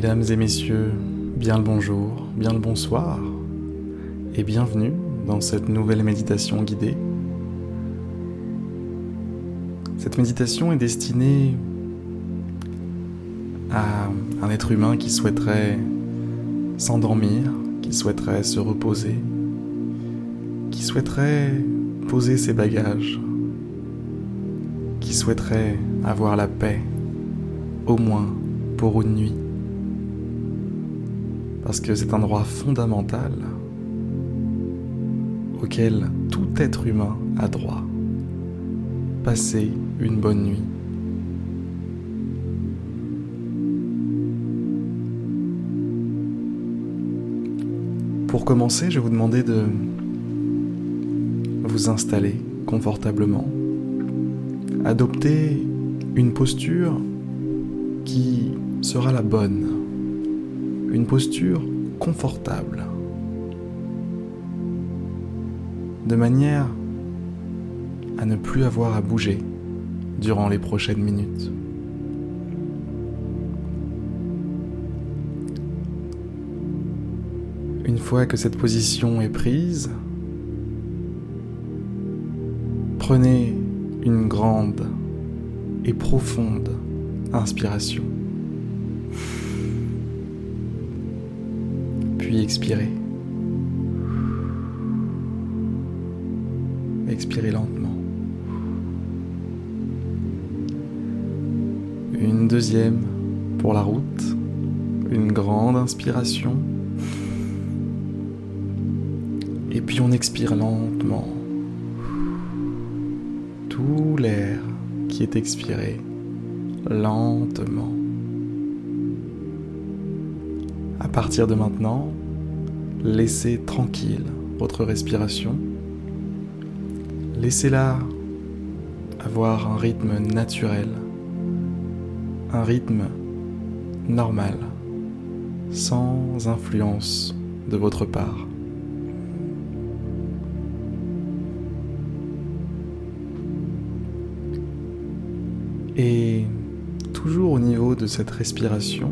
Mesdames et messieurs, bien le bonjour, bien le bonsoir, et bienvenue dans cette nouvelle méditation guidée. Cette méditation est destinée à un être humain qui souhaiterait s'endormir, qui souhaiterait se reposer, qui souhaiterait poser ses bagages, qui souhaiterait avoir la paix, au moins pour une nuit. Parce que c'est un droit fondamental auquel tout être humain a droit. Passer une bonne nuit. Pour commencer, je vais vous demander de vous installer confortablement. Adopter une posture qui sera la bonne. Une posture confortable. De manière à ne plus avoir à bouger durant les prochaines minutes. Une fois que cette position est prise, prenez une grande et profonde inspiration. Expirez. Expirez lentement. Une deuxième pour la route. Une grande inspiration. Et puis on expire lentement. Tout l'air qui est expiré lentement. À partir de maintenant, laissez tranquille votre respiration. Laissez-la avoir un rythme naturel, un rythme normal, sans influence de votre part. Et toujours au niveau de cette respiration,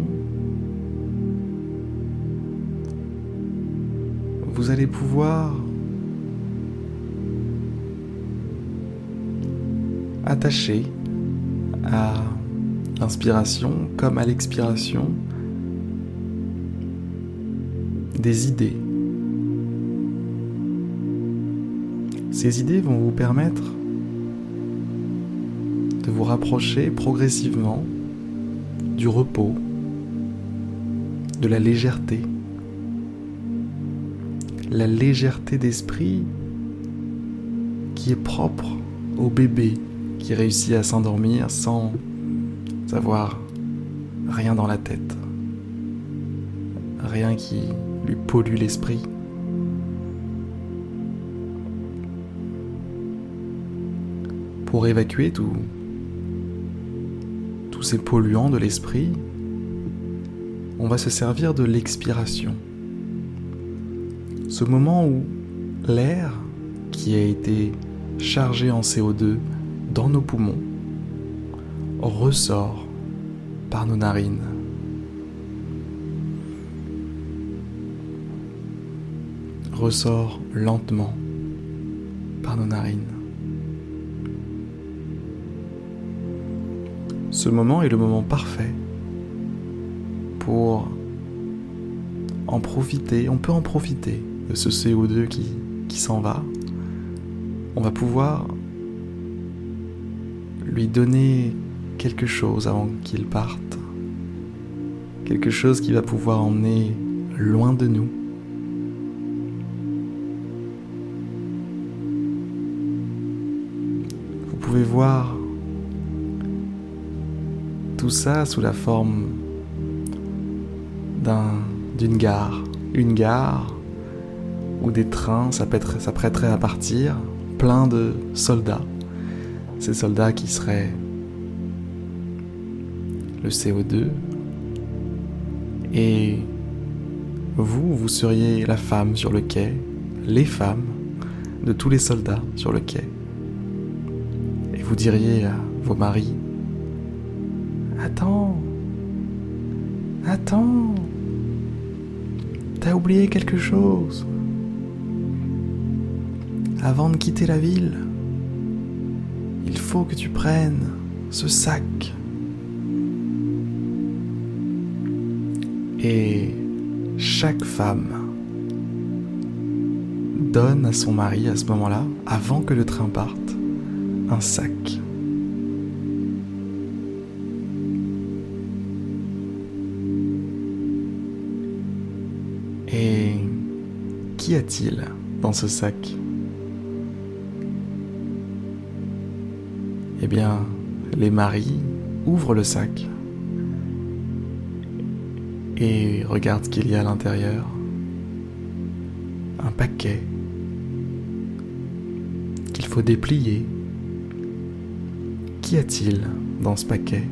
vous allez pouvoir attacher à l'inspiration comme à l'expiration des idées. Ces idées vont vous permettre de vous rapprocher progressivement du repos, de la légèreté. La légèreté d'esprit qui est propre au bébé qui réussit à s'endormir sans avoir rien dans la tête, rien qui lui pollue l'esprit. Pour évacuer tous ces polluants de l'esprit, on va se servir de l'expiration. Ce moment où l'air qui a été chargé en CO2 dans nos poumons ressort par nos narines. Ressort lentement par nos narines. Ce moment est le moment parfait pour en profiter. On peut en profiter de ce CO2 qui, qui s'en va. On va pouvoir lui donner quelque chose avant qu'il parte. Quelque chose qui va pouvoir emmener loin de nous. Vous pouvez voir tout ça sous la forme d'une gare. Une gare où des trains s'apprêteraient à partir, plein de soldats. Ces soldats qui seraient le CO2. Et vous, vous seriez la femme sur le quai, les femmes de tous les soldats sur le quai. Et vous diriez à vos maris, Attends, Attends. T'as oublié quelque chose. Avant de quitter la ville, il faut que tu prennes ce sac. Et chaque femme donne à son mari à ce moment-là, avant que le train parte, un sac. Et qu'y a-t-il dans ce sac? Eh bien, les maris ouvrent le sac et regardent ce qu'il y a à l'intérieur. Un paquet qu'il faut déplier. Qu'y a-t-il dans ce paquet?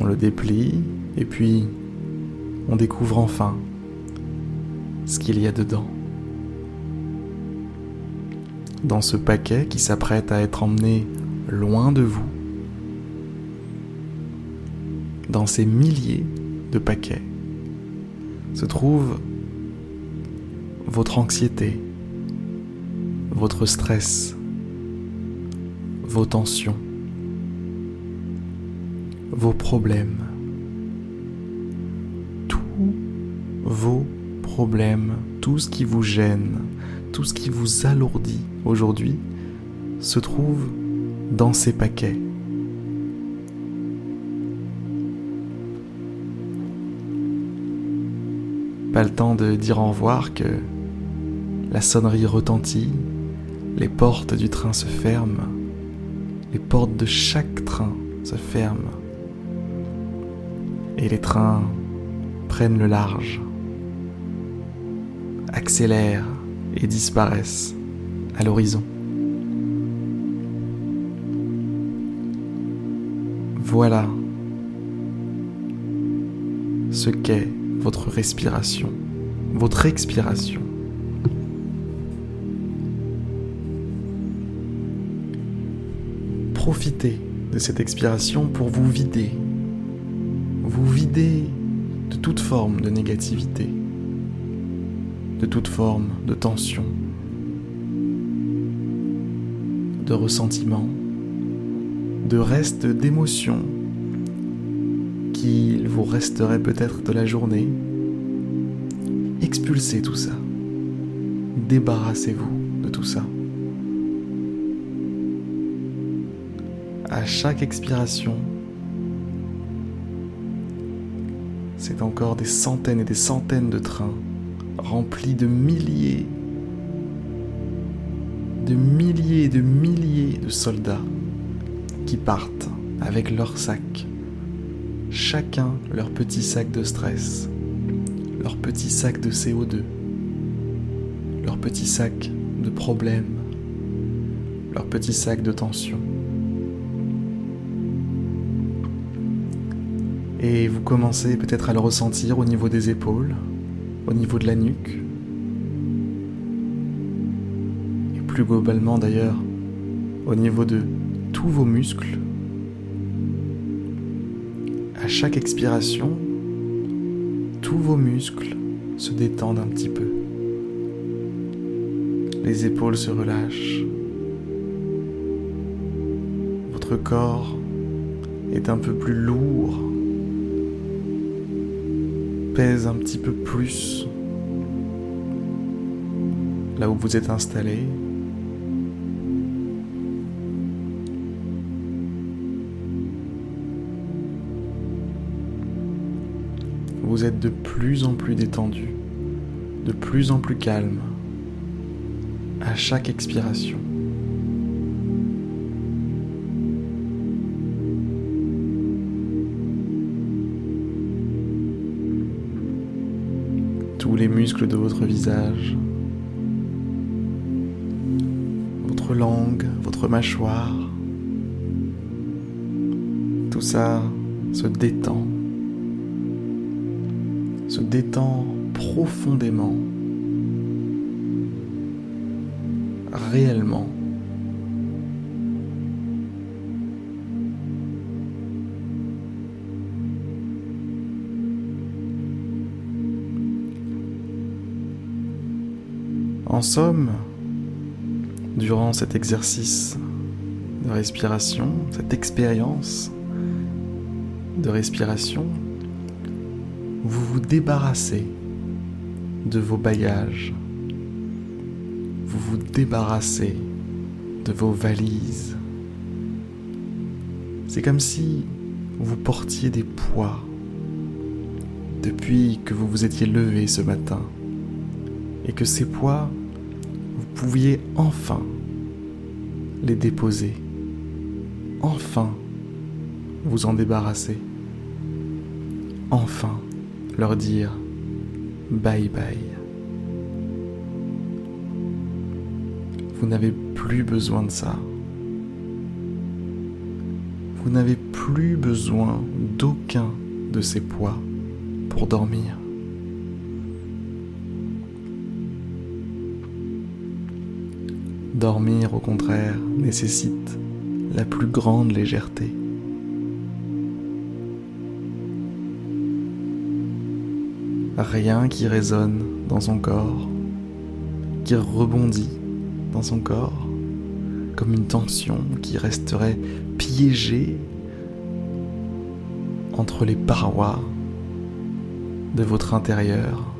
On le déplie et puis on découvre enfin ce qu'il y a dedans. Dans ce paquet qui s'apprête à être emmené loin de vous, dans ces milliers de paquets, se trouve votre anxiété, votre stress, vos tensions, vos problèmes, tous vos problèmes, tout ce qui vous gêne, tout ce qui vous alourdit aujourd'hui se trouve dans ces paquets. Pas le temps de dire au revoir que la sonnerie retentit, les portes du train se ferment, les portes de chaque train se ferment et les trains prennent le large, accélèrent et disparaissent à l'horizon. Voilà ce qu'est votre respiration, votre expiration. Profitez de cette expiration pour vous vider, vous vider de toute forme de négativité, de toute forme de tension, de ressentiment, de reste d'émotions qu'il vous resterait peut-être de la journée. Expulsez tout ça. Débarrassez-vous de tout ça. À chaque expiration, c'est encore des centaines et des centaines de trains remplis de milliers, de milliers et de milliers de soldats qui partent avec leurs sacs, chacun leur petit sac de stress, leur petit sac de CO2, leur petit sac de problèmes, leur petit sac de tension. Et vous commencez peut-être à le ressentir au niveau des épaules, au niveau de la nuque, plus globalement d'ailleurs au niveau de tous vos muscles. À chaque expiration, tous vos muscles se détendent un petit peu. Les épaules se relâchent. Votre corps est un peu plus lourd, pèse un petit peu plus là où vous êtes installé. Vous êtes de plus en plus détendu, de plus en plus calme à chaque expiration. Tous les muscles de votre visage, votre langue, votre mâchoire, tout ça se détend se détend profondément, réellement. En somme, durant cet exercice de respiration, cette expérience de respiration, vous vous débarrassez de vos bagages, vous vous débarrassez de vos valises. C'est comme si vous portiez des poids depuis que vous vous étiez levé ce matin et que ces poids, vous pouviez enfin les déposer, enfin vous en débarrasser, enfin leur dire bye bye. Vous n'avez plus besoin de ça. Vous n'avez plus besoin d'aucun de ces poids pour dormir. Dormir, au contraire, nécessite la plus grande légèreté. Rien qui résonne dans son corps, qui rebondit dans son corps, comme une tension qui resterait piégée entre les parois de votre intérieur,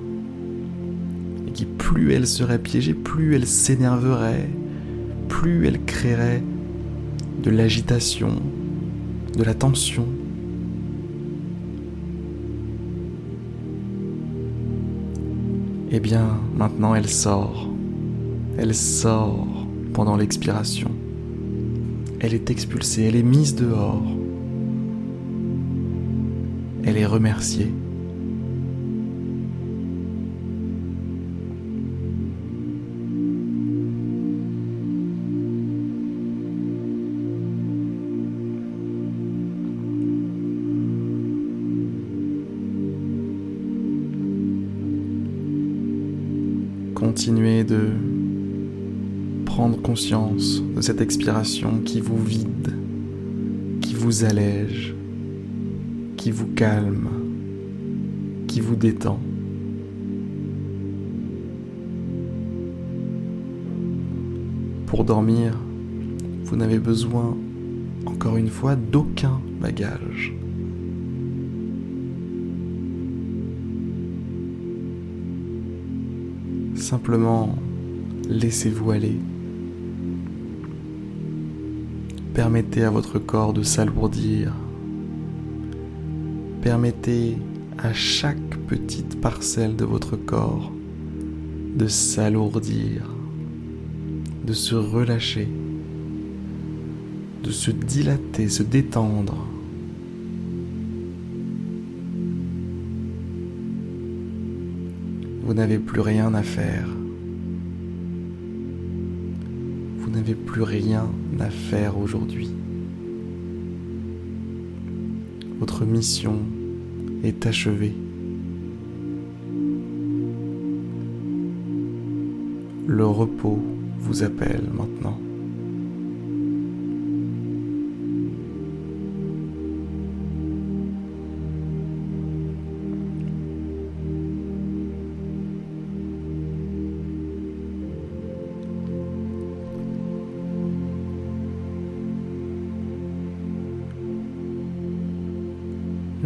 et qui plus elle serait piégée, plus elle s'énerverait, plus elle créerait de l'agitation, de la tension. Eh bien, maintenant elle sort. Elle sort pendant l'expiration. Elle est expulsée, elle est mise dehors. Elle est remerciée. Continuez de prendre conscience de cette expiration qui vous vide, qui vous allège, qui vous calme, qui vous détend. Pour dormir, vous n'avez besoin, encore une fois, d'aucun bagage. Simplement, laissez-vous aller. Permettez à votre corps de s'alourdir. Permettez à chaque petite parcelle de votre corps de s'alourdir, de se relâcher, de se dilater, se détendre. Vous n'avez plus rien à faire. Vous n'avez plus rien à faire aujourd'hui. Votre mission est achevée. Le repos vous appelle maintenant.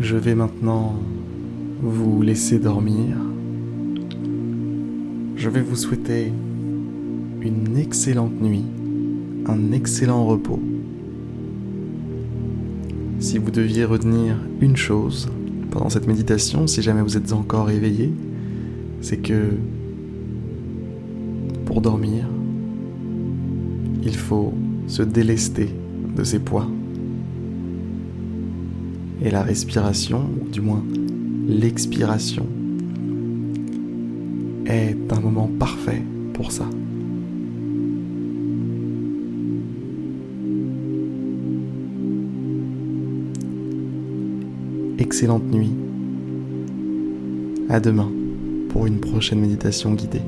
Je vais maintenant vous laisser dormir. Je vais vous souhaiter une excellente nuit, un excellent repos. Si vous deviez retenir une chose pendant cette méditation, si jamais vous êtes encore éveillé, c'est que pour dormir, il faut se délester de ses poids. Et la respiration, ou du moins l'expiration, est un moment parfait pour ça. Excellente nuit. À demain pour une prochaine méditation guidée.